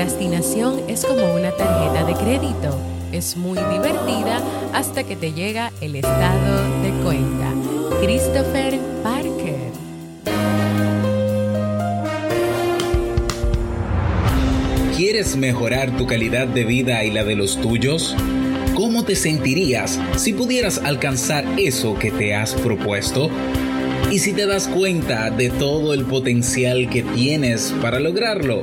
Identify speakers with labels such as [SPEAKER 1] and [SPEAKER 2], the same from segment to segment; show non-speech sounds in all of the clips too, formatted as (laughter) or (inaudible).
[SPEAKER 1] procrastinación es como una tarjeta de crédito. Es muy divertida hasta que te llega el estado de cuenta. Christopher Parker.
[SPEAKER 2] ¿Quieres mejorar tu calidad de vida y la de los tuyos? ¿Cómo te sentirías si pudieras alcanzar eso que te has propuesto? ¿Y si te das cuenta de todo el potencial que tienes para lograrlo?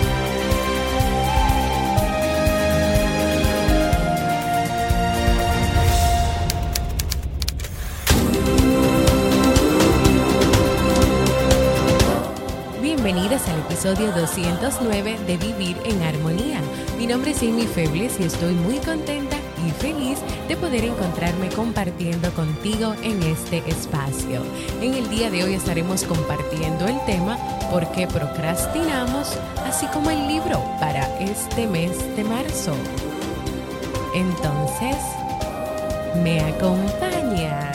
[SPEAKER 1] Episodio 209 de Vivir en Armonía. Mi nombre es Amy Febles y estoy muy contenta y feliz de poder encontrarme compartiendo contigo en este espacio. En el día de hoy estaremos compartiendo el tema ¿Por qué procrastinamos? así como el libro para este mes de marzo. Entonces, ¿me acompaña?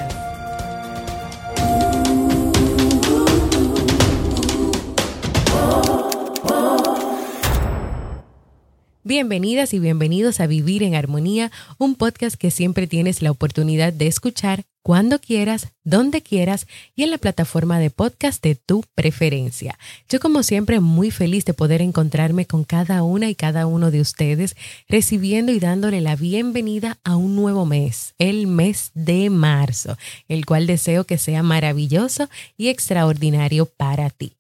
[SPEAKER 1] Bienvenidas y bienvenidos a Vivir en Armonía, un podcast que siempre tienes la oportunidad de escuchar cuando quieras, donde quieras y en la plataforma de podcast de tu preferencia. Yo como siempre muy feliz de poder encontrarme con cada una y cada uno de ustedes, recibiendo y dándole la bienvenida a un nuevo mes, el mes de marzo, el cual deseo que sea maravilloso y extraordinario para ti.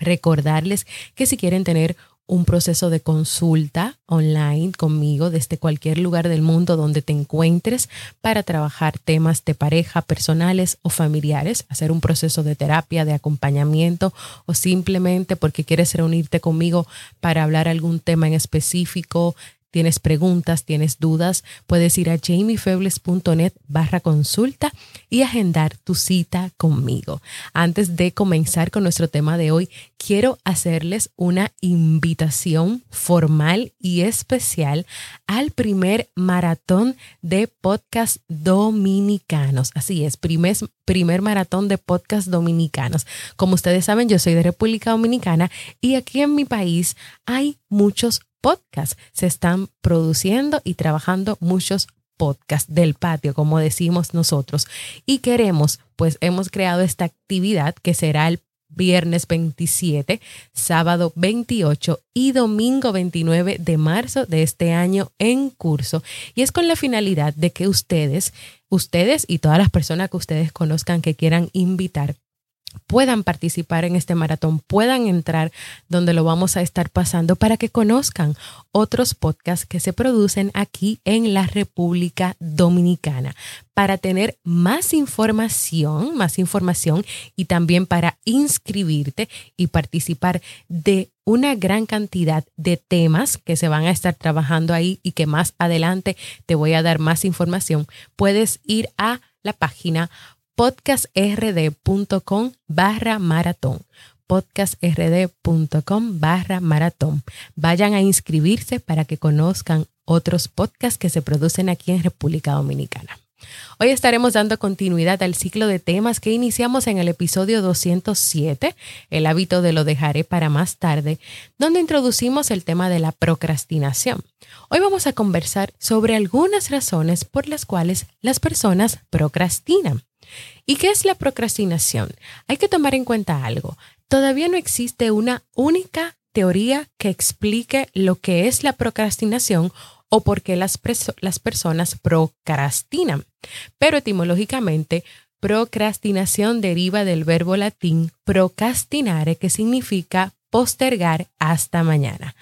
[SPEAKER 1] Recordarles que si quieren tener un proceso de consulta online conmigo desde cualquier lugar del mundo donde te encuentres para trabajar temas de pareja, personales o familiares, hacer un proceso de terapia, de acompañamiento o simplemente porque quieres reunirte conmigo para hablar algún tema en específico, tienes preguntas, tienes dudas, puedes ir a jamiefebles.net barra consulta y agendar tu cita conmigo. Antes de comenzar con nuestro tema de hoy, quiero hacerles una invitación formal y especial al primer maratón de podcast dominicanos. Así es, primer, maratón de podcast dominicanos. Como ustedes saben, yo soy de República Dominicana y aquí en mi país hay muchos podcasts. Se están produciendo y trabajando muchos podcasts del patio, como decimos nosotros. Y queremos, pues hemos creado esta actividad que será el viernes 27, sábado 28 y domingo 29 de marzo de este año en curso. Y es con la finalidad de que ustedes, ustedes y todas las personas que ustedes conozcan que quieran invitar, puedan participar en este maratón, puedan entrar donde lo vamos a estar pasando para que conozcan otros podcasts que se producen aquí en la República Dominicana, para tener más información, más información y también para inscribirte y participar de una gran cantidad de temas que se van a estar trabajando ahí y que más adelante te voy a dar más información, puedes ir a la página podcastrd.com barra maratón podcastrd.com barra maratón. Vayan a inscribirse para que conozcan otros podcasts que se producen aquí en República Dominicana. Hoy estaremos dando continuidad al ciclo de temas que iniciamos en el episodio 207, El hábito de lo dejaré para más tarde, donde introducimos el tema de la procrastinación. Hoy vamos a conversar sobre algunas razones por las cuales las personas procrastinan. ¿Y qué es la procrastinación? Hay que tomar en cuenta algo. Todavía no existe una única teoría que explique lo que es la procrastinación o por qué las, personas procrastinan. Pero etimológicamente, procrastinación deriva del verbo latín procrastinare, que significa postergar hasta mañana.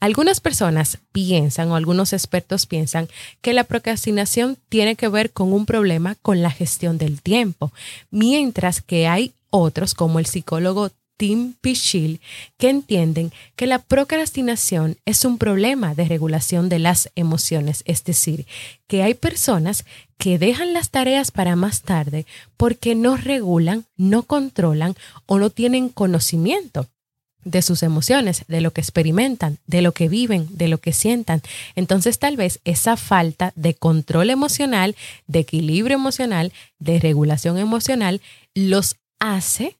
[SPEAKER 1] Algunas personas piensan o algunos expertos piensan que la procrastinación tiene que ver con un problema con la gestión del tiempo, mientras que hay otros como el psicólogo Tim Pichil que entienden que la procrastinación es un problema de regulación de las emociones, es decir, que hay personas que dejan las tareas para más tarde porque no regulan, no controlan o no tienen conocimiento de sus emociones, de lo que experimentan, de lo que viven, de lo que sientan. Entonces tal vez esa falta de control emocional, de equilibrio emocional, de regulación emocional, los hace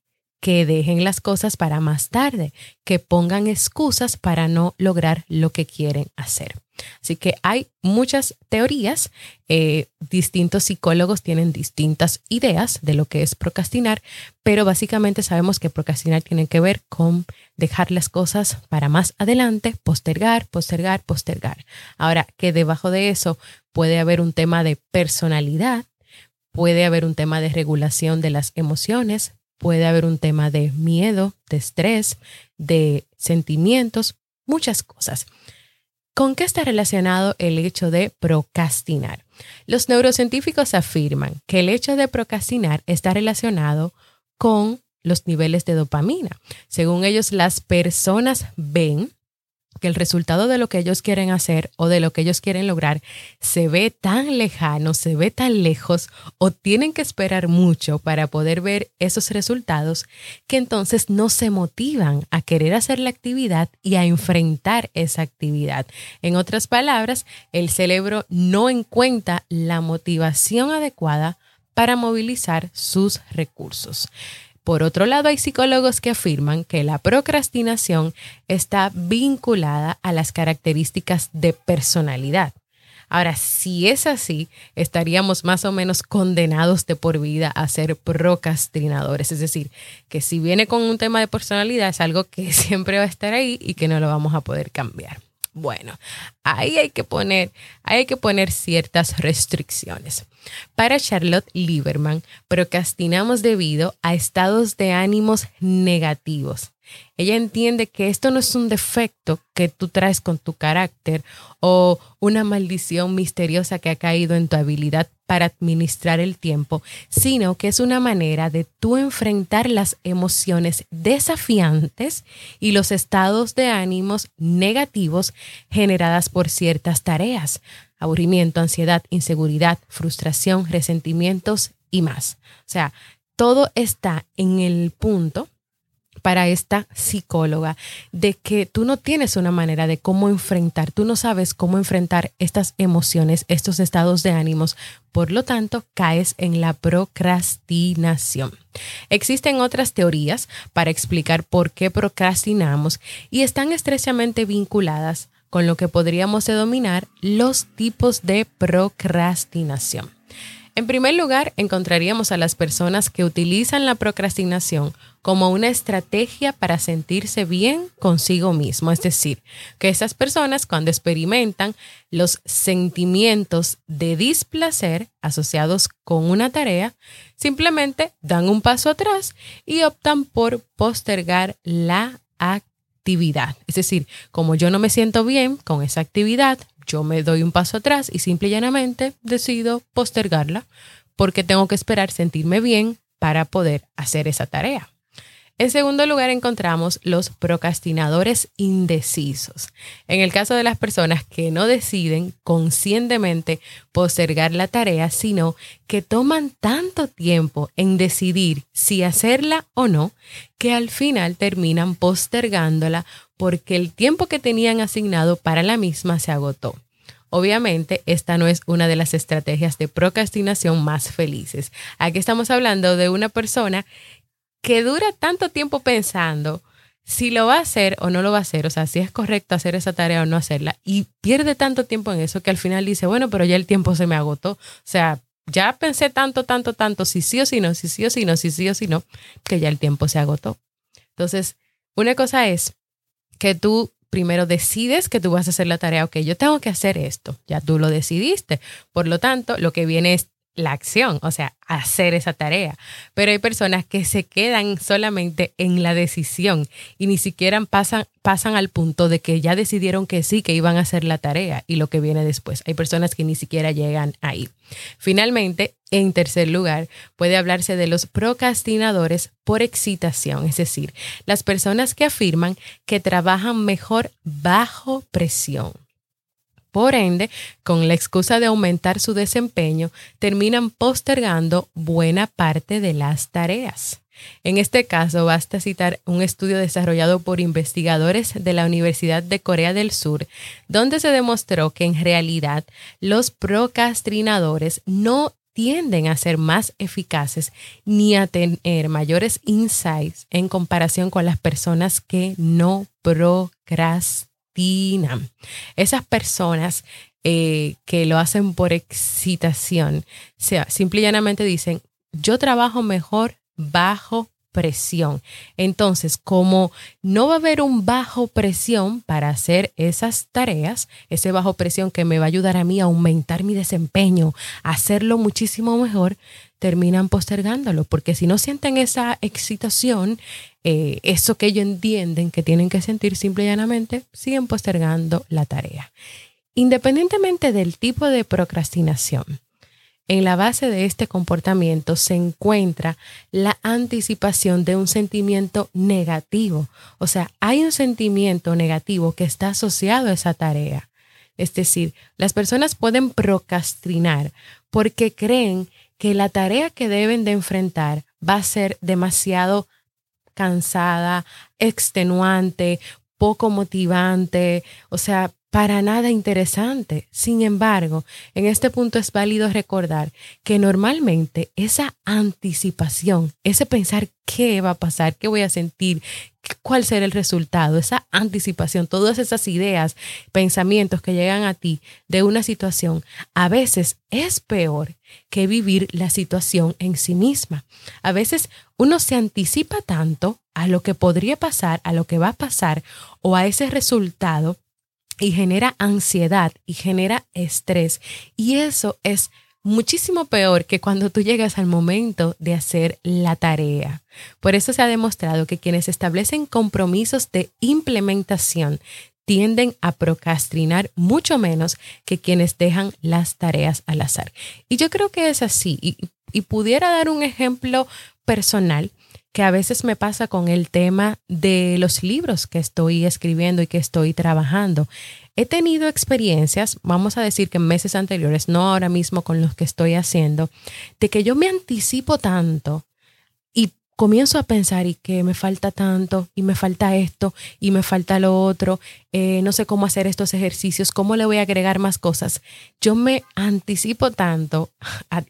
[SPEAKER 1] que dejen las cosas para más tarde, que pongan excusas para no lograr lo que quieren hacer. Así que hay muchas teorías, eh, distintos psicólogos tienen distintas ideas de lo que es procrastinar, pero básicamente sabemos que procrastinar tiene que ver con dejar las cosas para más adelante, postergar, postergar, postergar. Ahora, que debajo de eso puede haber un tema de personalidad, puede haber un tema de regulación de las emociones, puede haber un tema de miedo, de estrés, de sentimientos, muchas cosas. ¿Con qué está relacionado el hecho de procrastinar? Los neurocientíficos afirman que el hecho de procrastinar está relacionado con los niveles de dopamina. Según ellos, las personas ven que el resultado de lo que ellos quieren hacer o de lo que ellos quieren lograr se ve tan lejano, se ve tan lejos o tienen que esperar mucho para poder ver esos resultados que entonces no se motivan a querer hacer la actividad y a enfrentar esa actividad. En otras palabras, el cerebro no encuentra la motivación adecuada para movilizar sus recursos. Por otro lado, hay psicólogos que afirman que la procrastinación está vinculada a las características de personalidad. Ahora, si es así, estaríamos más o menos condenados de por vida a ser procrastinadores. Es decir, que si viene con un tema de personalidad es algo que (laughs) siempre va a estar ahí y que no lo vamos a poder cambiar. Bueno, ahí hay que poner, hay que poner ciertas restricciones. Para Charlotte Lieberman, procrastinamos debido a estados de ánimos negativos. Ella entiende que esto no es un defecto que tú traes con tu carácter o una maldición misteriosa que ha caído en tu habilidad para administrar el tiempo, sino que es una manera de tú enfrentar las emociones desafiantes y los estados de ánimos negativos generadas por ciertas tareas, aburrimiento, ansiedad, inseguridad, frustración, resentimientos y más. O sea, todo está en el punto para esta psicóloga de que tú no tienes una manera de cómo enfrentar, tú no sabes cómo enfrentar estas emociones, estos estados de ánimos, por lo tanto caes en la procrastinación. Existen otras teorías para explicar por qué procrastinamos y están estrechamente vinculadas con lo que podríamos denominar los tipos de procrastinación. En primer lugar, encontraríamos a las personas que utilizan la procrastinación como una estrategia para sentirse bien consigo mismo. Es decir, que esas personas cuando experimentan los sentimientos de displacer asociados con una tarea, simplemente dan un paso atrás y optan por postergar la actividad. Es decir, como yo no me siento bien con esa actividad, yo me doy un paso atrás y simple y llanamente decido postergarla porque tengo que esperar sentirme bien para poder hacer esa tarea. En segundo lugar encontramos los procrastinadores indecisos. En el caso de las personas que no deciden conscientemente postergar la tarea, sino que toman tanto tiempo en decidir si hacerla o no, que al final terminan postergándola porque el tiempo que tenían asignado para la misma se agotó. Obviamente, esta no es una de las estrategias de procrastinación más felices. Aquí estamos hablando de una persona que dura tanto tiempo pensando si lo va a hacer o no lo va a hacer, o sea, si es correcto hacer esa tarea o no hacerla, y pierde tanto tiempo en eso que al final dice, bueno, pero ya el tiempo se me agotó. O sea, ya pensé tanto, tanto, tanto, si sí o si no, si sí o si no, si sí o si no, que ya el tiempo se agotó. Entonces, una cosa es que tú primero decides que tú vas a hacer la tarea, ok, yo tengo que hacer esto, ya tú lo decidiste. Por lo tanto, lo que viene es la acción, o sea, hacer esa tarea. Pero hay personas que se quedan solamente en la decisión y ni siquiera pasan, pasan al punto de que ya decidieron que sí, que iban a hacer la tarea y lo que viene después. Hay personas que ni siquiera llegan ahí. Finalmente, en tercer lugar, puede hablarse de los procrastinadores por excitación, es decir, las personas que afirman que trabajan mejor bajo presión. Por ende, con la excusa de aumentar su desempeño, terminan postergando buena parte de las tareas. En este caso, basta citar un estudio desarrollado por investigadores de la Universidad de Corea del Sur, donde se demostró que en realidad los procrastinadores no tienden a ser más eficaces ni a tener mayores insights en comparación con las personas que no procrastinan. Esas personas eh, que lo hacen por excitación, o sea, simple y llanamente dicen, yo trabajo mejor bajo presión. Entonces, como no va a haber un bajo presión para hacer esas tareas, ese bajo presión que me va a ayudar a mí a aumentar mi desempeño, a hacerlo muchísimo mejor, terminan postergándolo, porque si no sienten esa excitación, eh, eso que ellos entienden que tienen que sentir simple y llanamente, siguen postergando la tarea. Independientemente del tipo de procrastinación, en la base de este comportamiento se encuentra la anticipación de un sentimiento negativo. O sea, hay un sentimiento negativo que está asociado a esa tarea. Es decir, las personas pueden procrastinar porque creen que la tarea que deben de enfrentar va a ser demasiado cansada, extenuante, poco motivante, o sea, para nada interesante. Sin embargo, en este punto es válido recordar que normalmente esa anticipación, ese pensar qué va a pasar, qué voy a sentir, cuál será el resultado, esa anticipación, todas esas ideas, pensamientos que llegan a ti de una situación, a veces es peor que vivir la situación en sí misma. A veces uno se anticipa tanto a lo que podría pasar, a lo que va a pasar o a ese resultado y genera ansiedad y genera estrés. Y eso es muchísimo peor que cuando tú llegas al momento de hacer la tarea. Por eso se ha demostrado que quienes establecen compromisos de implementación tienden a procrastinar mucho menos que quienes dejan las tareas al azar. Y yo creo que es así. Y, y pudiera dar un ejemplo personal que a veces me pasa con el tema de los libros que estoy escribiendo y que estoy trabajando. He tenido experiencias, vamos a decir que en meses anteriores, no ahora mismo con los que estoy haciendo, de que yo me anticipo tanto comienzo a pensar y que me falta tanto y me falta esto y me falta lo otro, eh, no sé cómo hacer estos ejercicios, cómo le voy a agregar más cosas. Yo me anticipo tanto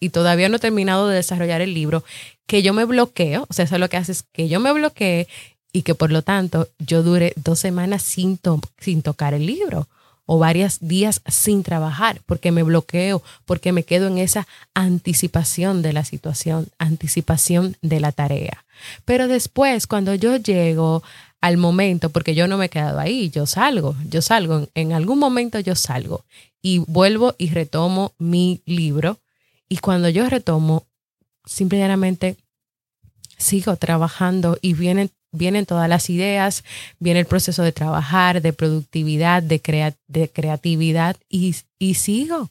[SPEAKER 1] y todavía no he terminado de desarrollar el libro que yo me bloqueo, o sea, eso lo que hace es que yo me bloquee y que por lo tanto yo dure dos semanas sin, sin tocar el libro o varios días sin trabajar porque me bloqueo, porque me quedo en esa anticipación de la situación, anticipación de la tarea. Pero después, cuando yo llego al momento, porque yo no me he quedado ahí, yo salgo, yo salgo, en algún momento yo salgo y vuelvo y retomo mi libro y cuando yo retomo, simplemente sigo trabajando y vienen, vienen todas las ideas, viene el proceso de trabajar, de productividad, de, de creatividad y, y sigo.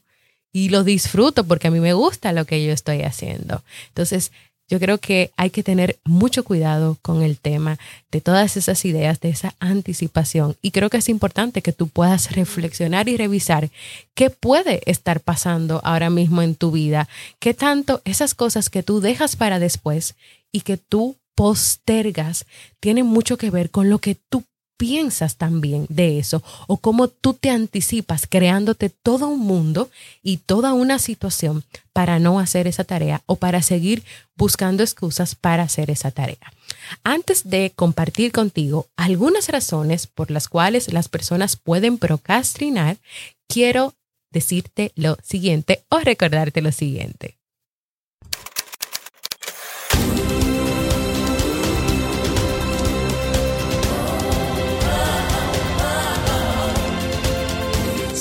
[SPEAKER 1] Y lo disfruto porque a mí me gusta lo que yo estoy haciendo. Entonces, yo creo que hay que tener mucho cuidado con el tema de todas esas ideas, de esa anticipación. Y creo que es importante que tú puedas reflexionar y revisar qué puede estar pasando ahora mismo en tu vida, qué tanto esas cosas que tú dejas para después y que tú postergas tienen mucho que ver con lo que tú piensas también de eso o cómo tú te anticipas creándote todo un mundo y toda una situación para no hacer esa tarea o para seguir buscando excusas para hacer esa tarea. Antes de compartir contigo algunas razones por las cuales las personas pueden procrastinar, quiero decirte lo siguiente o recordarte lo siguiente.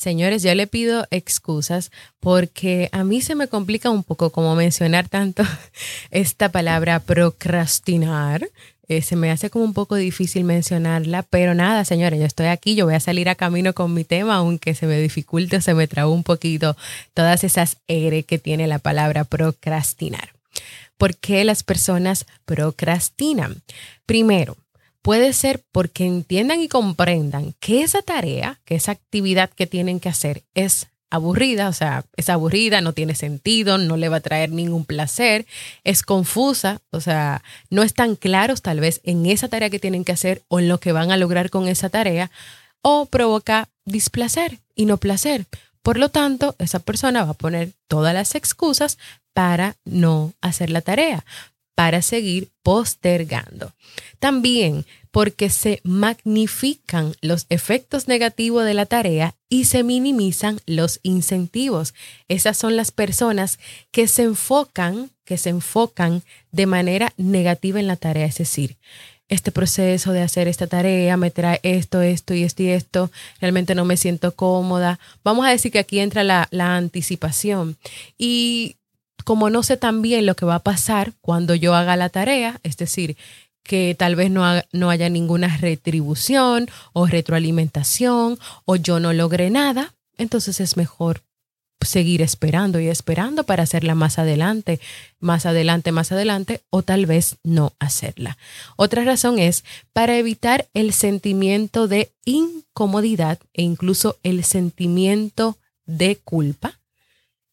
[SPEAKER 1] Señores, yo le pido excusas porque a mí se me complica un poco como mencionar tanto (laughs) esta palabra procrastinar. Eh, se me hace como un poco difícil mencionarla, pero nada, señores, yo estoy aquí, yo voy a salir a camino con mi tema, aunque se me dificulte o se me trabó un poquito todas esas R que tiene la palabra procrastinar. ¿Por qué las personas procrastinan? Primero, puede ser porque entiendan y comprendan que esa tarea, que esa actividad que tienen que hacer es aburrida, o sea, es aburrida, no tiene sentido, no le va a traer ningún placer, es confusa, o sea, no están claros tal vez en esa tarea que tienen que hacer o en lo que van a lograr con esa tarea, o provoca displacer y no placer. Por lo tanto, esa persona va a poner todas las excusas para no hacer la tarea para seguir postergando. También porque se magnifican los efectos negativos de la tarea y se minimizan los incentivos. Esas son las personas que se enfocan, que se enfocan de manera negativa en la tarea, es decir, este proceso de hacer esta tarea me trae esto, esto y esto y esto, realmente no me siento cómoda. Vamos a decir que aquí entra la, la anticipación. Y como no sé también lo que va a pasar cuando yo haga la tarea, es decir, que tal vez no, no haya ninguna retribución o retroalimentación o yo no logre nada, entonces es mejor seguir esperando y esperando para hacerla más adelante, más adelante, más adelante, o tal vez no hacerla. Otra razón es para evitar el sentimiento de incomodidad e incluso el sentimiento de culpa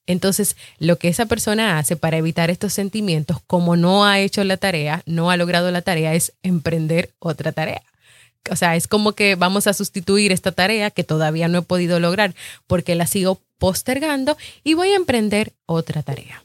[SPEAKER 1] entonces, lo que esa persona hace para evitar estos sentimientos, como no ha hecho la tarea, no ha logrado la tarea, es emprender otra tarea. O sea, es como que vamos a sustituir esta tarea que todavía no he podido lograr porque la sigo postergando y voy a emprender otra tarea.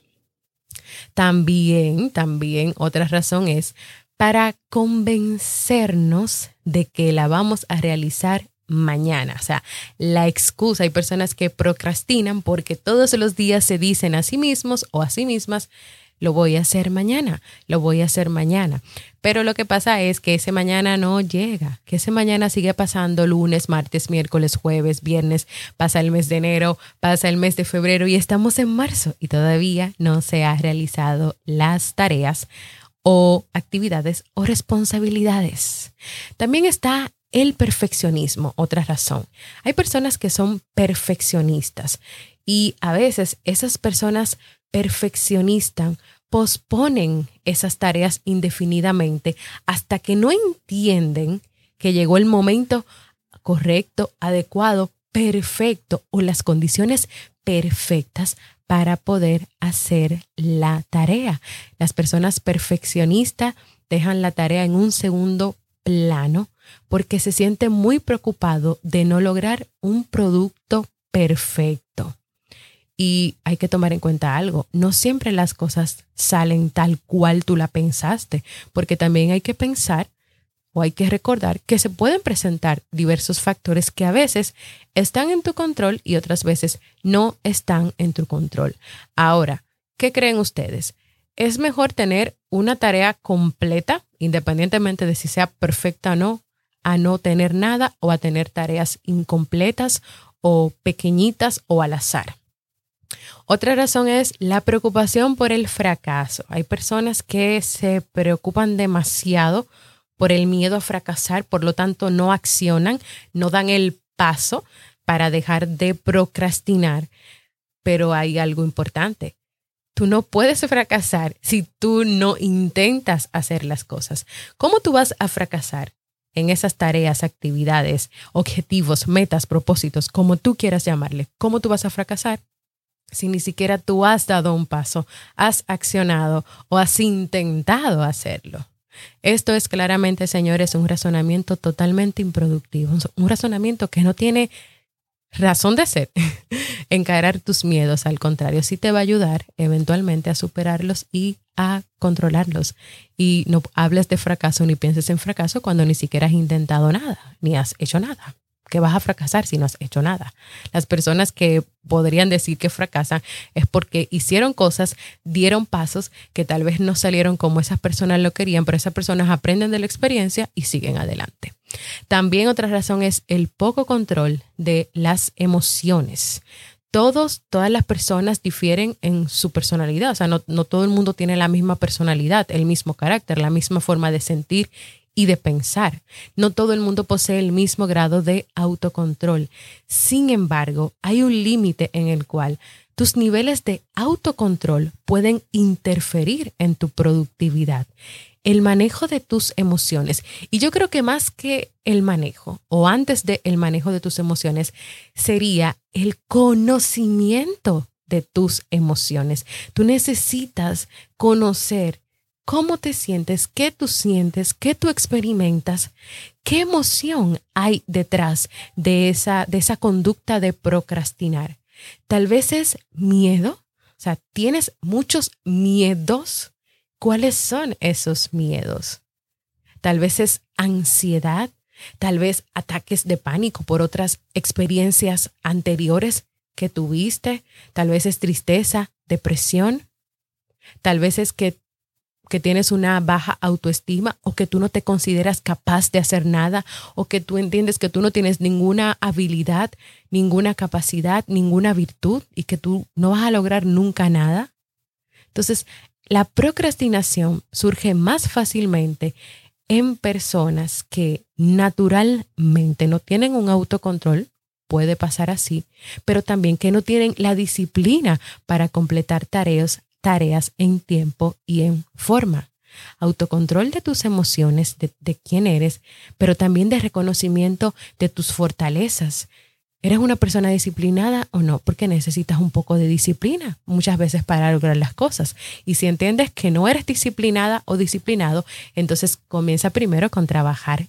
[SPEAKER 1] También, también otra razón es para convencernos de que la vamos a realizar mañana. O sea, la excusa, hay personas que procrastinan porque todos los días se dicen a sí mismos o a sí mismas, lo voy a hacer mañana, lo voy a hacer mañana. Pero lo que pasa es que ese mañana no llega, que ese mañana sigue pasando lunes, martes, miércoles, jueves, viernes, pasa el mes de enero, pasa el mes de febrero y estamos en marzo y todavía no se ha realizado las tareas o actividades o responsabilidades. También está el perfeccionismo, otra razón. Hay personas que son perfeccionistas y a veces esas personas perfeccionistas posponen esas tareas indefinidamente hasta que no entienden que llegó el momento correcto, adecuado, perfecto o las condiciones perfectas para poder hacer la tarea. Las personas perfeccionistas dejan la tarea en un segundo plano porque se siente muy preocupado de no lograr un producto perfecto. Y hay que tomar en cuenta algo, no siempre las cosas salen tal cual tú la pensaste, porque también hay que pensar o hay que recordar que se pueden presentar diversos factores que a veces están en tu control y otras veces no están en tu control. Ahora, ¿qué creen ustedes? ¿Es mejor tener una tarea completa, independientemente de si sea perfecta o no, a no tener nada o a tener tareas incompletas o pequeñitas o al azar. Otra razón es la preocupación por el fracaso. Hay personas que se preocupan demasiado por el miedo a fracasar, por lo tanto no accionan, no dan el paso para dejar de procrastinar. Pero hay algo importante. Tú no puedes fracasar si tú no intentas hacer las cosas. ¿Cómo tú vas a fracasar? En esas tareas, actividades, objetivos, metas, propósitos, como tú quieras llamarle, ¿cómo tú vas a fracasar? Si ni siquiera tú has dado un paso, has accionado o has intentado hacerlo. Esto es claramente, señores, un razonamiento totalmente improductivo, un razonamiento que no tiene razón de ser, (laughs) encarar tus miedos, al contrario, sí te va a ayudar eventualmente a superarlos y a controlarlos. Y no hables de fracaso ni pienses en fracaso cuando ni siquiera has intentado nada, ni has hecho nada que vas a fracasar si no has hecho nada. Las personas que podrían decir que fracasan es porque hicieron cosas, dieron pasos que tal vez no salieron como esas personas lo querían, pero esas personas aprenden de la experiencia y siguen adelante. También otra razón es el poco control de las emociones. Todos, todas las personas difieren en su personalidad, o sea, no, no todo el mundo tiene la misma personalidad, el mismo carácter, la misma forma de sentir y de pensar. No todo el mundo posee el mismo grado de autocontrol. Sin embargo, hay un límite en el cual tus niveles de autocontrol pueden interferir en tu productividad. El manejo de tus emociones. Y yo creo que más que el manejo, o antes del el manejo de tus emociones, sería el conocimiento de tus emociones. Tú necesitas conocer cómo te sientes, qué tú sientes, qué tú experimentas, qué emoción hay detrás de esa, de esa conducta de procrastinar. Tal vez es miedo, o sea, tienes muchos miedos. ¿Cuáles son esos miedos? Tal vez es ansiedad, tal vez ataques de pánico por otras experiencias anteriores que tuviste, tal vez es tristeza, depresión, tal vez es que que tienes una baja autoestima o que tú no te consideras capaz de hacer nada o que tú entiendes que tú no tienes ninguna habilidad, ninguna capacidad, ninguna virtud y que tú no vas a lograr nunca nada. Entonces, la procrastinación surge más fácilmente en personas que naturalmente no tienen un autocontrol, puede pasar así, pero también que no tienen la disciplina para completar tareas tareas en tiempo y en forma. Autocontrol de tus emociones, de, quién eres, pero también de reconocimiento de tus fortalezas. ¿Eres una persona disciplinada o no? Porque necesitas un poco de disciplina muchas veces para lograr las cosas. Y si entiendes que no eres disciplinada o disciplinado, entonces comienza primero con trabajar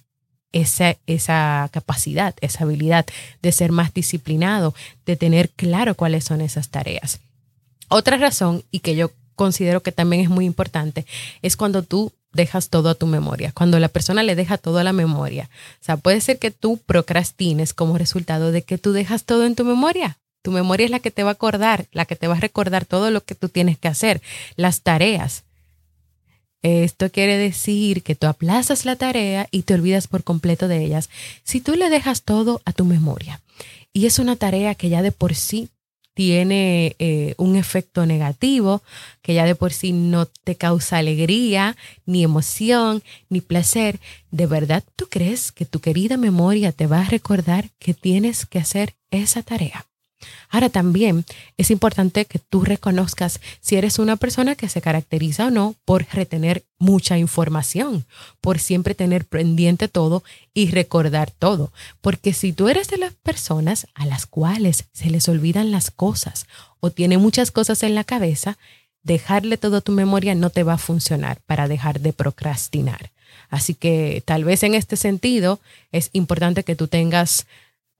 [SPEAKER 1] esa, esa capacidad, esa habilidad de ser más disciplinado, de tener claro cuáles son esas tareas. Otra razón, y que yo considero que también es muy importante, es cuando tú dejas todo a tu memoria, cuando la persona le deja todo a la memoria. O sea, puede ser que tú procrastines como resultado de que tú dejas todo en tu memoria. Tu memoria es la que te va a acordar, la que te va a recordar todo lo que tú tienes que hacer, las tareas. Esto quiere decir que tú aplazas la tarea y te olvidas por completo de ellas. Si tú le dejas todo a tu memoria y es una tarea que ya de por sí tiene eh, un efecto negativo que ya de por sí no te causa alegría, ni emoción, ni placer, ¿de verdad tú crees que tu querida memoria te va a recordar que tienes que hacer esa tarea? Ahora también es importante que tú reconozcas si eres una persona que se caracteriza o no por retener mucha información, por siempre tener pendiente todo y recordar todo. Porque si tú eres de las personas a las cuales se les olvidan las cosas o tiene muchas cosas en la cabeza, dejarle todo a tu memoria no te va a funcionar para dejar de procrastinar. Así que tal vez en este sentido es importante que tú tengas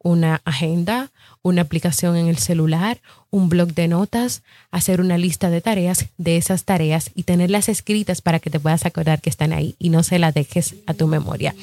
[SPEAKER 1] una agenda, una aplicación en el celular, un blog de notas, hacer una lista de tareas de esas tareas y tenerlas escritas para que te puedas acordar que están ahí y no se las dejes a tu memoria.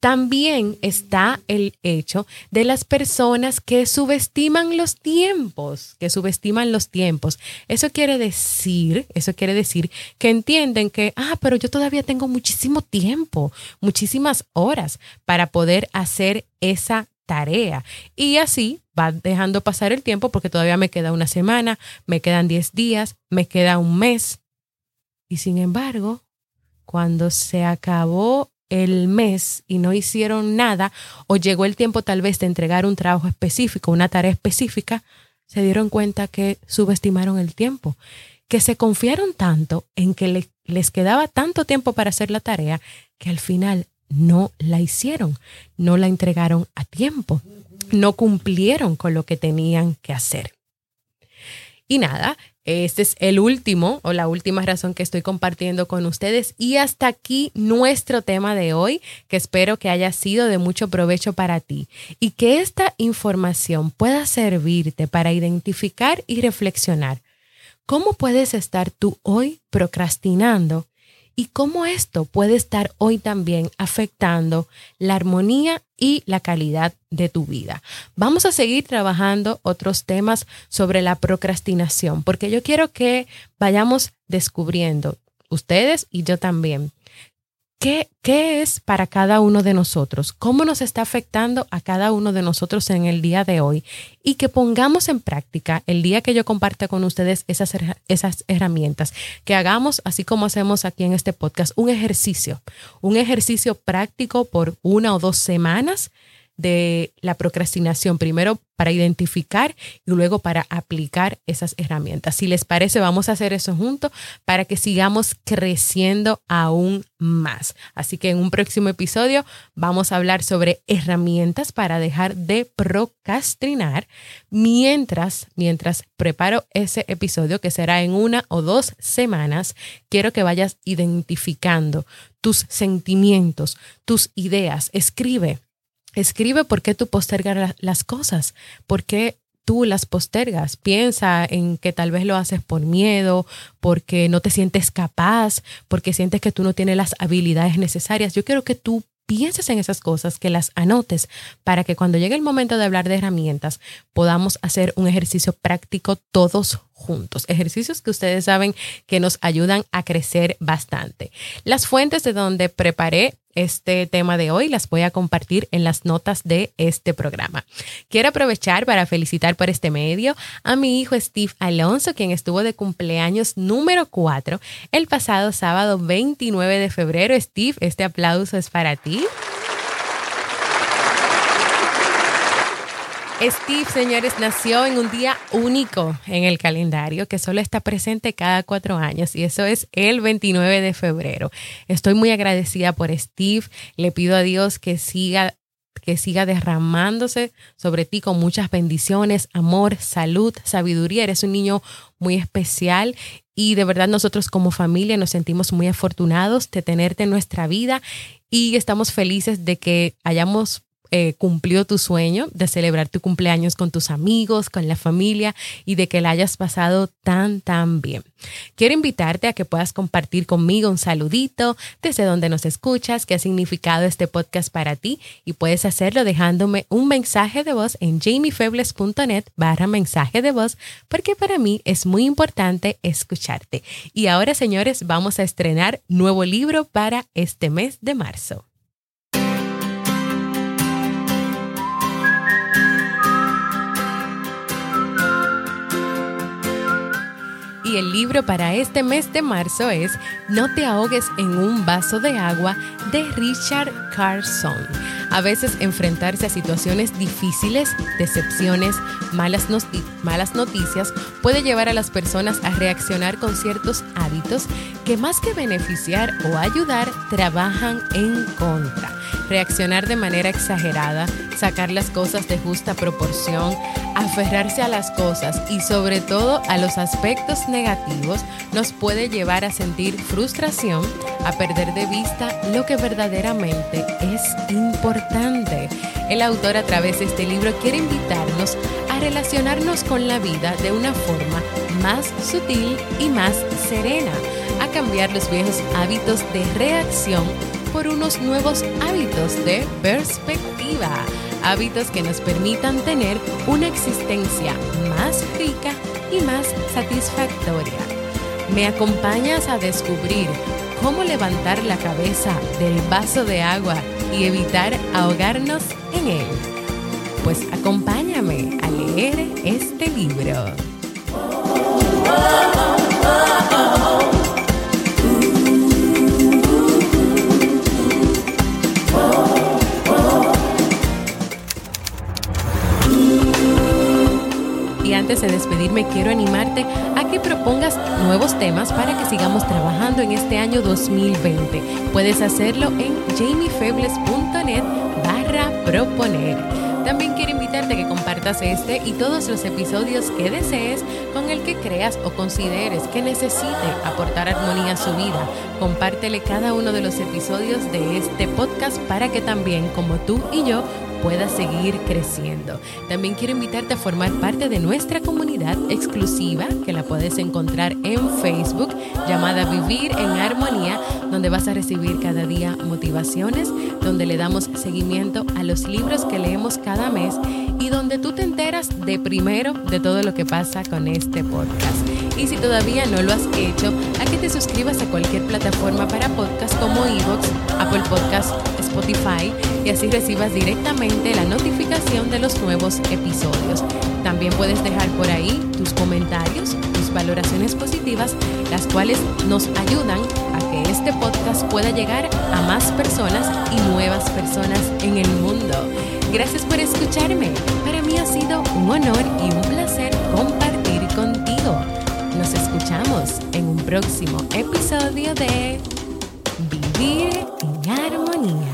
[SPEAKER 1] También está el hecho de las personas que subestiman los tiempos, que subestiman los tiempos. Eso quiere decir, eso quiere decir que entienden que, ah, pero yo todavía tengo muchísimo tiempo, muchísimas horas para poder hacer esa tarea. Y así va dejando pasar el tiempo porque todavía me queda una semana, me quedan 10 días, me queda un mes. Y sin embargo, cuando se acabó el mes y no hicieron nada o llegó el tiempo tal vez de entregar un trabajo específico, una tarea específica, se dieron cuenta que subestimaron el tiempo, que se confiaron tanto en que les quedaba tanto tiempo para hacer la tarea que al final no la hicieron, no la entregaron a tiempo, no cumplieron con lo que tenían que hacer. Y nada, Este es el último o la última razón que estoy compartiendo con ustedes. Y hasta aquí nuestro tema de hoy, que espero que haya sido de mucho provecho para ti y que esta información pueda servirte para identificar y reflexionar cómo puedes estar tú hoy procrastinando y cómo esto puede estar hoy también afectando la armonía y la calidad de tu vida. Vamos a seguir trabajando otros temas sobre la procrastinación, porque yo quiero que vayamos descubriendo, ustedes y yo también, ¿Qué, ¿Qué, es para cada uno de nosotros? ¿Cómo nos está afectando a cada uno de nosotros en el día de hoy? Y que pongamos en práctica el día que yo comparte con ustedes esas herramientas, que hagamos, así como hacemos aquí en este podcast, un ejercicio, un ejercicio práctico por una o dos semanas de la procrastinación, primero para identificar y luego para aplicar esas herramientas. Si les parece, vamos a hacer eso juntos para que sigamos creciendo aún más. Así que en un próximo episodio vamos a hablar sobre herramientas para dejar de procrastinar mientras, mientras preparo ese episodio que será en una o dos semanas. Quiero que vayas identificando tus sentimientos, tus ideas. Escribe Escribe por qué tú postergas las cosas, por qué tú las postergas. Piensa en que tal vez lo haces por miedo, porque no te sientes capaz, porque sientes que tú no tienes las habilidades necesarias. Yo quiero que tú pienses en esas cosas, que las anotes, para que cuando llegue el momento de hablar de herramientas podamos hacer un ejercicio práctico todos juntos. Ejercicios que ustedes saben que nos ayudan a crecer bastante. Las fuentes de donde preparé este tema de hoy las voy a compartir en las notas de este programa. Quiero aprovechar para felicitar por este medio a mi hijo Steve Alonso, quien estuvo de cumpleaños número 4 el pasado sábado 29 de febrero. Steve, este aplauso es para ti. Steve, señores, nació en un día único en el calendario que solo está presente cada cuatro años y eso es el 29 de febrero. Estoy muy agradecida por Steve. Le pido a Dios que siga que siga derramándose sobre ti con muchas bendiciones, amor, salud, sabiduría. Eres un niño muy especial y de verdad nosotros como familia nos sentimos muy afortunados de tenerte en nuestra vida y estamos felices de que hayamos eh, cumplió tu sueño de celebrar tu cumpleaños con tus amigos, con la familia y de que la hayas pasado tan, tan bien. Quiero invitarte a que puedas compartir conmigo un saludito desde donde nos escuchas, qué ha significado este podcast para ti y puedes hacerlo dejándome un mensaje de voz en jamiefebles.net barra mensaje de voz porque para mí es muy importante escucharte. Y ahora, señores, vamos a estrenar nuevo libro para este mes de marzo. Y el libro para este mes de marzo es No te ahogues en un vaso de agua de Richard Carson. A veces enfrentarse a situaciones difíciles, decepciones, malas, malas noticias puede llevar a las personas a reaccionar con ciertos hábitos que más que beneficiar o ayudar, trabajan en contra. Reaccionar de manera exagerada, sacar las cosas de justa proporción, aferrarse a las cosas y sobre todo a los aspectos negativos nos puede llevar a sentir frustración, a perder de vista lo que verdaderamente es importante. El autor a través de este libro quiere invitarnos a relacionarnos con la vida de una forma más sutil y más serena, a cambiar los viejos hábitos de reacción por unos nuevos hábitos de perspectiva, hábitos que nos permitan tener una existencia más rica y más satisfactoria. ¿Me acompañas a descubrir cómo levantar la cabeza del vaso de agua y evitar ahogarnos en él? Pues acompáñame a leer este libro. Antes de despedirme, quiero animarte a que propongas nuevos temas para que sigamos trabajando en este año 2020. Puedes hacerlo en jamiefebles.net barra proponer. También quiero invitarte a que compartas este y todos los episodios que desees con el que creas o consideres que necesite aportar armonía a su vida. Compártele cada uno de los episodios de este podcast para que también, como tú y yo, puedas seguir creciendo. También quiero invitarte a formar parte de nuestra comunidad exclusiva que la puedes encontrar en Facebook llamada Vivir en Armonía, donde vas a recibir cada día motivaciones, donde le damos seguimiento a los libros que leemos cada mes y donde tú te enteras de primero de todo lo que pasa con este podcast. Y si todavía no lo has hecho, a que te suscribas a cualquier plataforma para podcast como Evox, Apple Podcast, Spotify y así recibas directamente la notificación de los nuevos episodios. También puedes dejar por ahí tus comentarios, tus valoraciones positivas, las cuales nos ayudan a que este podcast pueda llegar a más personas y nuevas personas en el mundo. Gracias por escucharme. Para mí ha sido un honor y un placer compartir contigo. Nos escuchamos en un próximo episodio de Vivir en Armonía.